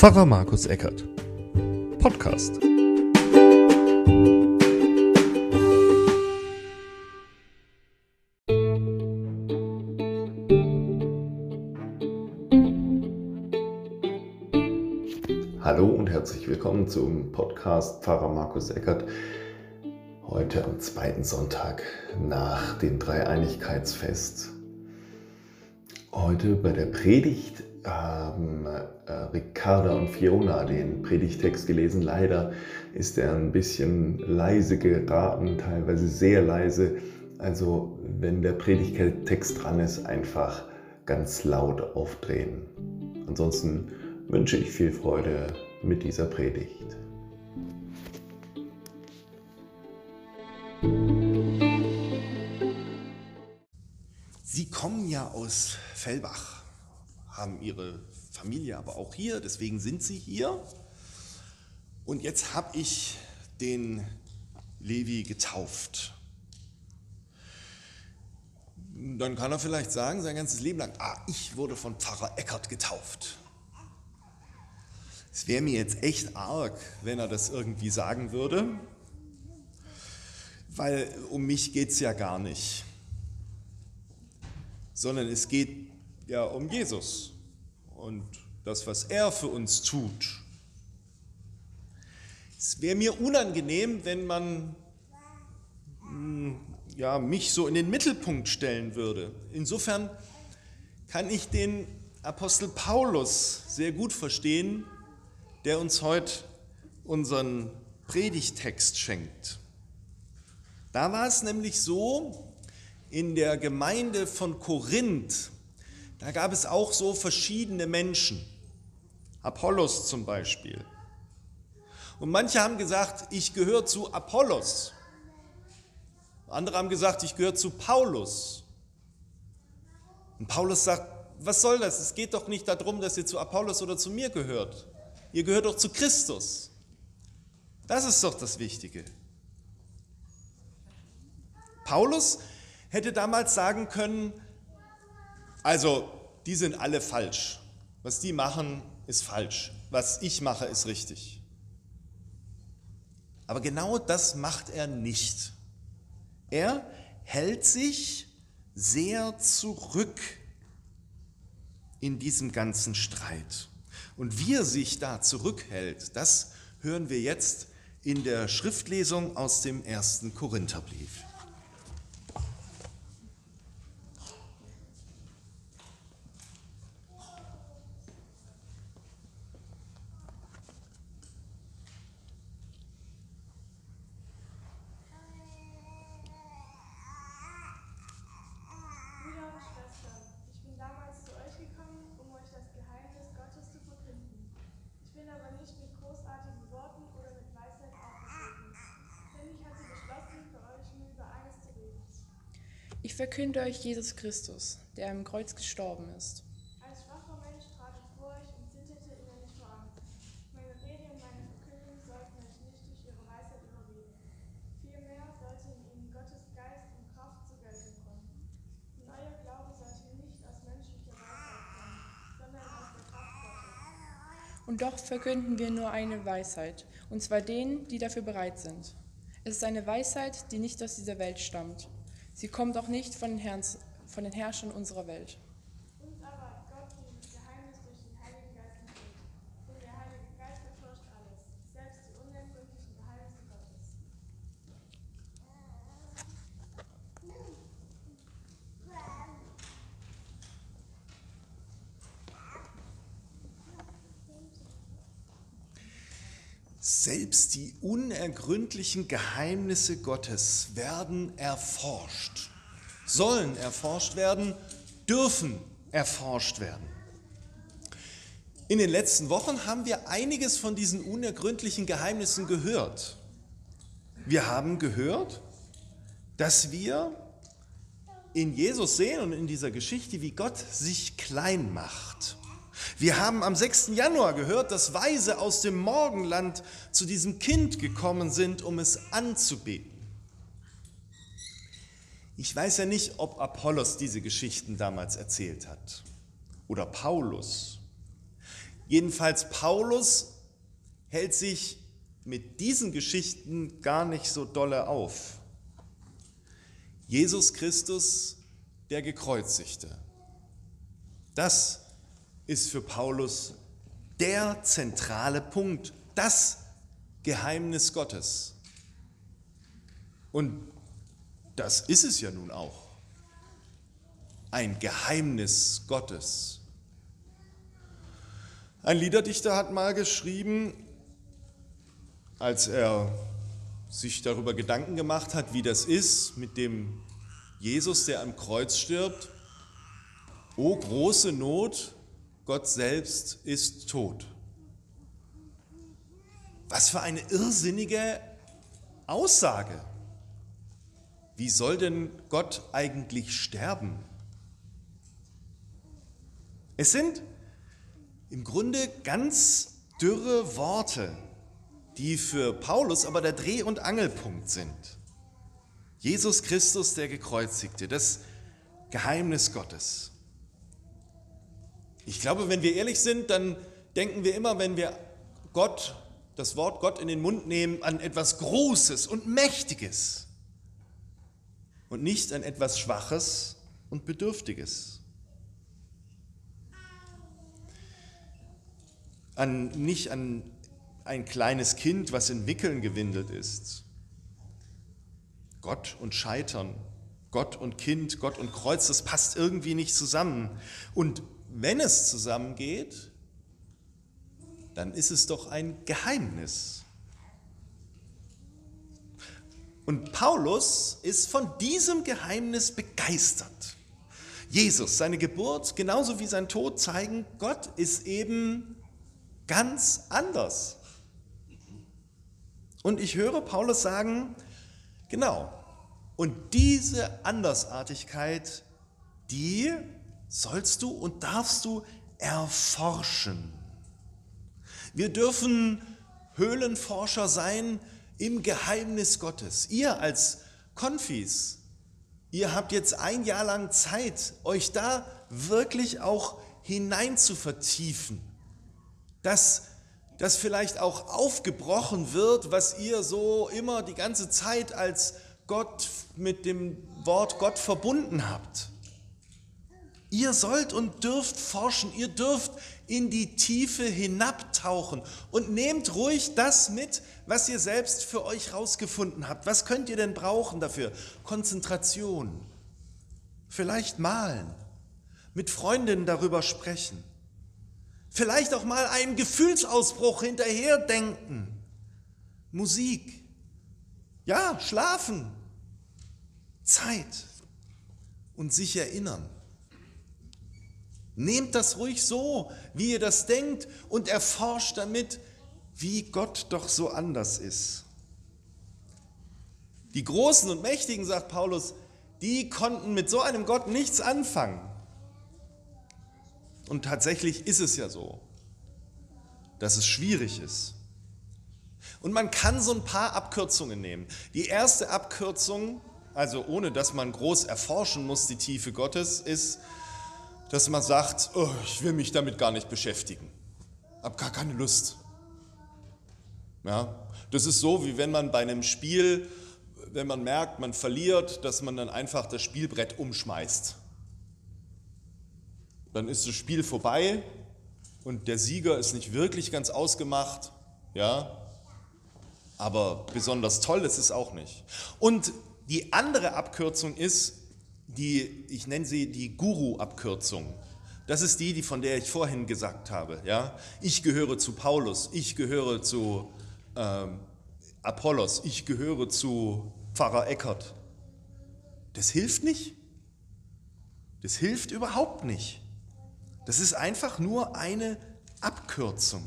Pfarrer Markus Eckert. Podcast. Hallo und herzlich willkommen zum Podcast Pfarrer Markus Eckert. Heute am zweiten Sonntag nach dem Dreieinigkeitsfest. Heute bei der Predigt haben äh, Ricarda und Fiona den Predigtext gelesen. Leider ist er ein bisschen leise geraten, teilweise sehr leise. Also wenn der Predigtext dran ist, einfach ganz laut aufdrehen. Ansonsten wünsche ich viel Freude mit dieser Predigt. Sie kommen ja aus Fellbach haben ihre Familie aber auch hier, deswegen sind sie hier. Und jetzt habe ich den Levi getauft. Dann kann er vielleicht sagen, sein ganzes Leben lang, ah, ich wurde von Pfarrer Eckert getauft. Es wäre mir jetzt echt arg, wenn er das irgendwie sagen würde, weil um mich geht es ja gar nicht, sondern es geht ja um Jesus und das, was er für uns tut. Es wäre mir unangenehm, wenn man hm, ja, mich so in den Mittelpunkt stellen würde. Insofern kann ich den Apostel Paulus sehr gut verstehen, der uns heute unseren Predigtext schenkt. Da war es nämlich so, in der Gemeinde von Korinth, da gab es auch so verschiedene Menschen. Apollos zum Beispiel. Und manche haben gesagt, ich gehöre zu Apollos. Andere haben gesagt, ich gehöre zu Paulus. Und Paulus sagt, was soll das? Es geht doch nicht darum, dass ihr zu Apollos oder zu mir gehört. Ihr gehört doch zu Christus. Das ist doch das Wichtige. Paulus hätte damals sagen können, also die sind alle falsch. Was die machen, ist falsch. Was ich mache, ist richtig. Aber genau das macht er nicht. Er hält sich sehr zurück in diesem ganzen Streit. Und wie er sich da zurückhält, das hören wir jetzt in der Schriftlesung aus dem ersten Korintherbrief. Verkünde euch Jesus Christus, der am Kreuz gestorben ist. Als schwacher Mensch trat ich vor euch und zitterte innerlich vor Angst. Meine Rede und meine Verkündung sollten euch nicht durch ihre Weisheit überreden. Vielmehr sollte in ihnen Gottes Geist und Kraft zur Geltung kommen. Und euer Glaube sollte nicht aus menschlicher Weisheit kommen, sondern aus der Kraft Gottes. Und doch verkünden wir nur eine Weisheit, und zwar denen, die dafür bereit sind. Es ist eine Weisheit, die nicht aus dieser Welt stammt. Sie kommt auch nicht von den, Herrn, von den Herrschern unserer Welt. Uns aber hat Gott dieses Geheimnis durch den Heiligen Geist enthüllt. Denn der Heilige Geist erforscht alles, selbst die unergründlichen Geheimnisse Gottes. Selbst die unergründlichen Geheimnisse Gottes werden erforscht, sollen erforscht werden, dürfen erforscht werden. In den letzten Wochen haben wir einiges von diesen unergründlichen Geheimnissen gehört. Wir haben gehört, dass wir in Jesus sehen und in dieser Geschichte, wie Gott sich klein macht wir haben am 6. Januar gehört, dass Weise aus dem Morgenland zu diesem Kind gekommen sind, um es anzubeten. Ich weiß ja nicht, ob Apollos diese Geschichten damals erzählt hat oder Paulus. Jedenfalls Paulus hält sich mit diesen Geschichten gar nicht so dolle auf. Jesus Christus, der Gekreuzigte. Das ist für Paulus der zentrale Punkt, das Geheimnis Gottes. Und das ist es ja nun auch. Ein Geheimnis Gottes. Ein Liederdichter hat mal geschrieben, als er sich darüber Gedanken gemacht hat, wie das ist mit dem Jesus, der am Kreuz stirbt. O große Not, Gott selbst ist tot. Was für eine irrsinnige Aussage. Wie soll denn Gott eigentlich sterben? Es sind im Grunde ganz dürre Worte, die für Paulus aber der Dreh- und Angelpunkt sind. Jesus Christus, der Gekreuzigte, das Geheimnis Gottes. Ich glaube, wenn wir ehrlich sind, dann denken wir immer, wenn wir Gott, das Wort Gott in den Mund nehmen, an etwas Großes und Mächtiges und nicht an etwas Schwaches und Bedürftiges. An, nicht an ein kleines Kind, was in Wickeln gewindelt ist. Gott und Scheitern, Gott und Kind, Gott und Kreuz, das passt irgendwie nicht zusammen. Und wenn es zusammengeht, dann ist es doch ein Geheimnis. Und Paulus ist von diesem Geheimnis begeistert. Jesus, seine Geburt genauso wie sein Tod zeigen, Gott ist eben ganz anders. Und ich höre Paulus sagen, genau, und diese Andersartigkeit, die sollst du und darfst du erforschen. Wir dürfen Höhlenforscher sein im Geheimnis Gottes. Ihr als Konfis, ihr habt jetzt ein Jahr lang Zeit, euch da wirklich auch hinein zu vertiefen, dass das vielleicht auch aufgebrochen wird, was ihr so immer die ganze Zeit als Gott mit dem Wort Gott verbunden habt. Ihr sollt und dürft forschen, ihr dürft in die Tiefe hinabtauchen und nehmt ruhig das mit, was ihr selbst für euch rausgefunden habt. Was könnt ihr denn brauchen dafür? Konzentration, vielleicht malen, mit Freundinnen darüber sprechen, Vielleicht auch mal einen Gefühlsausbruch hinterherdenken. Musik. Ja, schlafen. Zeit. Und sich erinnern. Nehmt das ruhig so, wie ihr das denkt und erforscht damit, wie Gott doch so anders ist. Die Großen und Mächtigen, sagt Paulus, die konnten mit so einem Gott nichts anfangen. Und tatsächlich ist es ja so, dass es schwierig ist. Und man kann so ein paar Abkürzungen nehmen. Die erste Abkürzung, also ohne dass man groß erforschen muss, die Tiefe Gottes, ist, dass man sagt, oh, ich will mich damit gar nicht beschäftigen. Hab gar keine Lust. Ja, das ist so, wie wenn man bei einem Spiel, wenn man merkt, man verliert, dass man dann einfach das Spielbrett umschmeißt dann ist das Spiel vorbei und der Sieger ist nicht wirklich ganz ausgemacht, ja, aber besonders toll ist es auch nicht. Und die andere Abkürzung ist die, ich nenne sie die Guru-Abkürzung. Das ist die, die von der ich vorhin gesagt habe. Ja, ich gehöre zu Paulus, ich gehöre zu ähm, Apollos, ich gehöre zu Pfarrer Eckert. Das hilft nicht. Das hilft überhaupt nicht. Das ist einfach nur eine Abkürzung.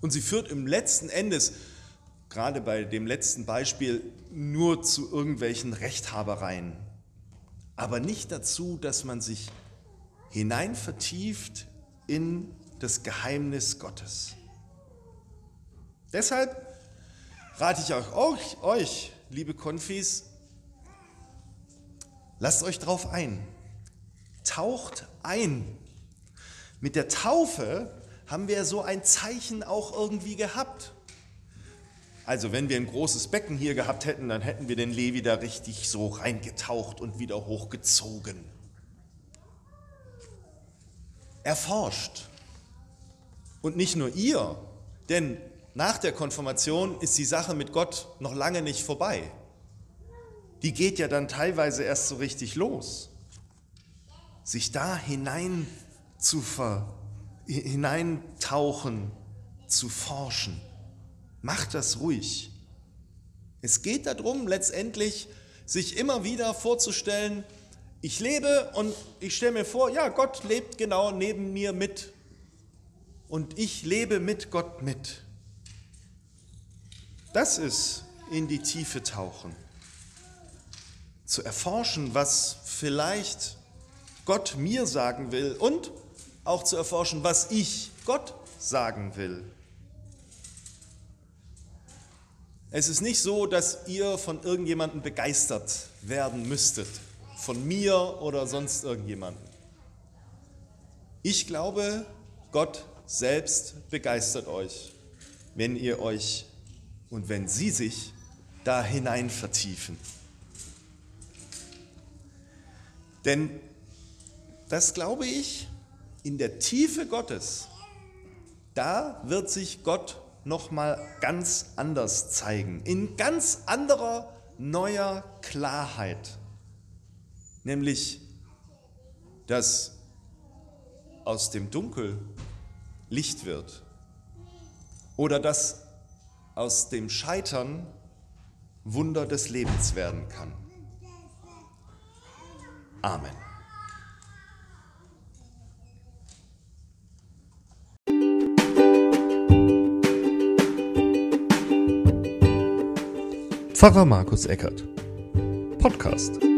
Und sie führt im letzten Endes, gerade bei dem letzten Beispiel, nur zu irgendwelchen Rechthabereien, aber nicht dazu, dass man sich hinein vertieft in das Geheimnis Gottes. Deshalb rate ich euch, euch, liebe Konfis, lasst euch drauf ein. Taucht ein mit der Taufe haben wir so ein Zeichen auch irgendwie gehabt. Also wenn wir ein großes Becken hier gehabt hätten, dann hätten wir den Levi da richtig so reingetaucht und wieder hochgezogen. Erforscht. Und nicht nur ihr, denn nach der Konfirmation ist die Sache mit Gott noch lange nicht vorbei. Die geht ja dann teilweise erst so richtig los. Sich da hinein zu ver, hineintauchen, zu forschen. Macht das ruhig. Es geht darum, letztendlich sich immer wieder vorzustellen, ich lebe und ich stelle mir vor, ja, Gott lebt genau neben mir mit. Und ich lebe mit Gott mit. Das ist in die Tiefe tauchen. Zu erforschen, was vielleicht Gott mir sagen will und auch zu erforschen, was ich Gott sagen will. Es ist nicht so, dass ihr von irgendjemandem begeistert werden müsstet, von mir oder sonst irgendjemandem. Ich glaube, Gott selbst begeistert euch, wenn ihr euch und wenn sie sich da hinein vertiefen. Denn das glaube ich, in der Tiefe Gottes, da wird sich Gott noch mal ganz anders zeigen, in ganz anderer neuer Klarheit, nämlich dass aus dem Dunkel Licht wird oder dass aus dem Scheitern Wunder des Lebens werden kann. Amen. Pfarrer Markus Eckert. Podcast.